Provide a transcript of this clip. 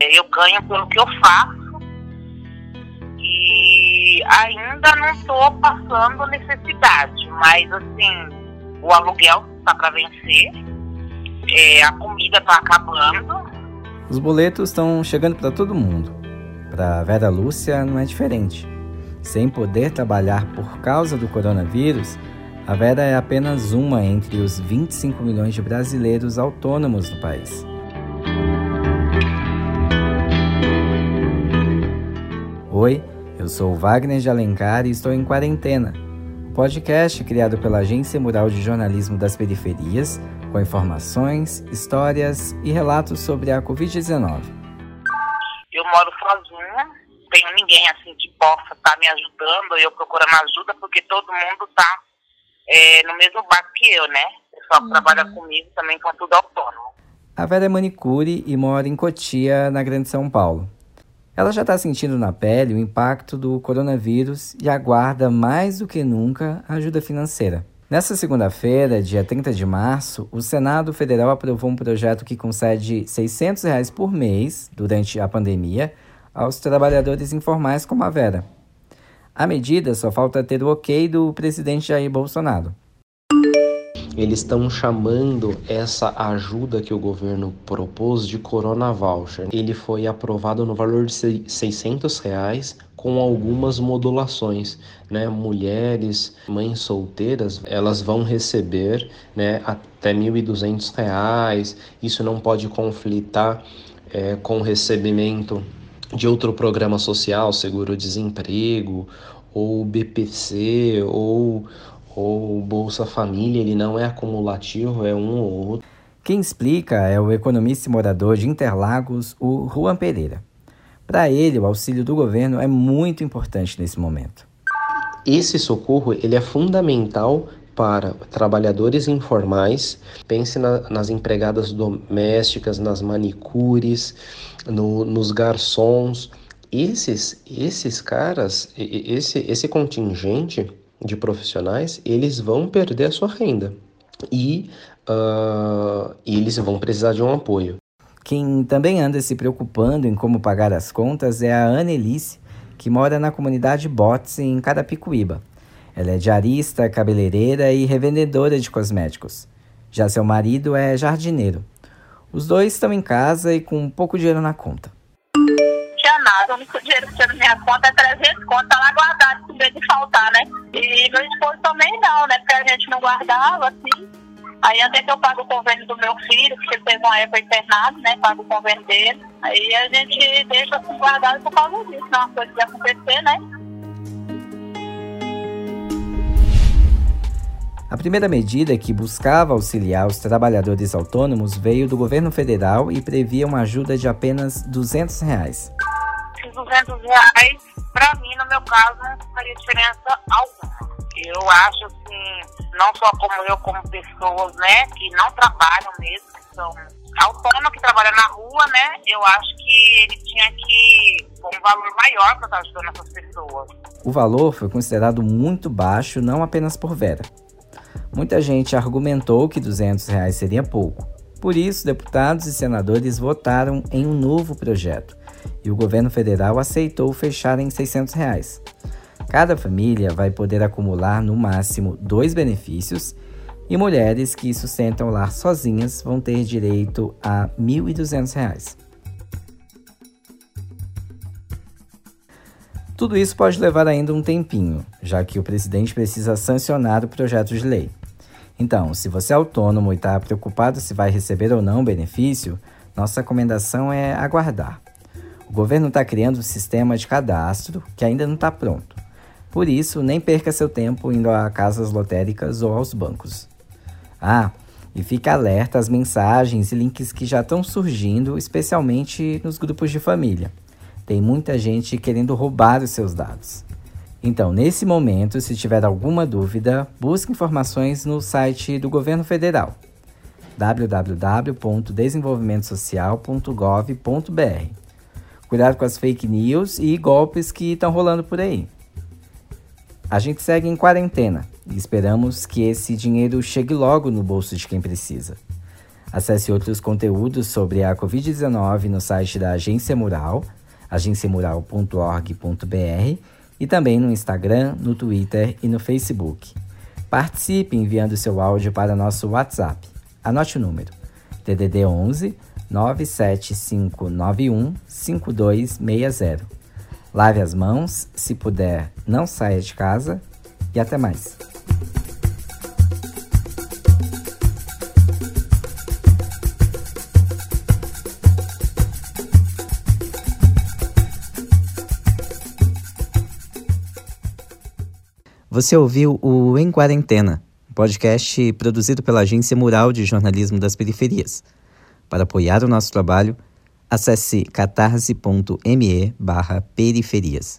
Eu ganho pelo que eu faço e ainda não estou passando necessidade, mas assim, o aluguel está para vencer, é, a comida está acabando. Os boletos estão chegando para todo mundo. Para Vera Lúcia não é diferente. Sem poder trabalhar por causa do coronavírus, a Vera é apenas uma entre os 25 milhões de brasileiros autônomos no país. Oi, eu sou Wagner de Alencar e estou em quarentena. O podcast criado pela Agência Mural de Jornalismo das Periferias, com informações, histórias e relatos sobre a Covid-19. Eu moro sozinha, tenho ninguém assim que possa estar tá me ajudando, eu procurando ajuda, porque todo mundo está é, no mesmo barco que eu, né? O pessoal que uhum. trabalha comigo também são tudo autônomo. A Vera é manicure e mora em Cotia, na Grande São Paulo. Ela já está sentindo na pele o impacto do coronavírus e aguarda mais do que nunca ajuda financeira. Nessa segunda-feira, dia 30 de março, o Senado Federal aprovou um projeto que concede 600 reais por mês, durante a pandemia, aos trabalhadores informais como a Vera. A medida só falta ter o ok do presidente Jair Bolsonaro. Eles estão chamando essa ajuda que o governo propôs de Corona Voucher. Ele foi aprovado no valor de 600 reais com algumas modulações, né? Mulheres, mães solteiras, elas vão receber, né, até 1.200 reais. Isso não pode conflitar é, com o recebimento de outro programa social, seguro-desemprego, ou BPC, ou ou Bolsa Família, ele não é acumulativo, é um ou outro. Quem explica é o economista e morador de Interlagos, o Juan Pereira. Para ele, o auxílio do governo é muito importante nesse momento. Esse socorro ele é fundamental para trabalhadores informais. Pense na, nas empregadas domésticas, nas manicures, no, nos garçons. Esses, esses caras, esse, esse contingente de profissionais, eles vão perder a sua renda e uh, eles vão precisar de um apoio. Quem também anda se preocupando em como pagar as contas é a Annelise, que mora na comunidade Bots em Carapicuíba. Ela é diarista, cabeleireira e revendedora de cosméticos. Já seu marido é jardineiro. Os dois estão em casa e com pouco dinheiro na conta nada. O único dinheiro que tinha na minha conta é 300 contas, tá lá guardado, com medo de faltar, né? E meu esposo também não, né? Porque a gente não guardava, assim. Aí até que eu pago o convênio do meu filho, porque ele teve uma época internado, né? Pago o convênio dele. Aí a gente deixa assim guardado por causa disso, não é uma coisa que acontecer, né? A primeira medida que buscava auxiliar os trabalhadores autônomos veio do governo federal e previa uma ajuda de apenas 200 reais. 200 reais, para mim, no meu caso, não faria diferença alguma. Eu acho assim, não só como eu, como pessoas, né, que não trabalham mesmo, que são autônomos, que trabalham na rua, né, eu acho que ele tinha que um valor maior para estar ajudando essas pessoas. O valor foi considerado muito baixo, não apenas por Vera. Muita gente argumentou que 200 reais seria pouco. Por isso, deputados e senadores votaram em um novo projeto, e o governo federal aceitou fechar em 600 reais. Cada família vai poder acumular no máximo dois benefícios e mulheres que sustentam o lar sozinhas vão ter direito a R$ 1.200. Tudo isso pode levar ainda um tempinho, já que o presidente precisa sancionar o projeto de lei. Então, se você é autônomo e está preocupado se vai receber ou não o benefício, nossa recomendação é aguardar. O governo está criando um sistema de cadastro que ainda não está pronto. Por isso, nem perca seu tempo indo a casas lotéricas ou aos bancos. Ah, e fique alerta às mensagens e links que já estão surgindo, especialmente nos grupos de família. Tem muita gente querendo roubar os seus dados. Então, nesse momento, se tiver alguma dúvida, busque informações no site do governo federal www.desenvolvimentosocial.gov.br Cuidado com as fake news e golpes que estão rolando por aí. A gente segue em quarentena e esperamos que esse dinheiro chegue logo no bolso de quem precisa. Acesse outros conteúdos sobre a Covid-19 no site da Agência Mural, agenciamural.org.br e também no Instagram, no Twitter e no Facebook. Participe enviando seu áudio para nosso WhatsApp. Anote o número: DDD 11 97591 5260. Lave as mãos, se puder, não saia de casa e até mais. Você ouviu o Em Quarentena, podcast produzido pela Agência Mural de Jornalismo das Periferias. Para apoiar o nosso trabalho, acesse catarse.me periferias.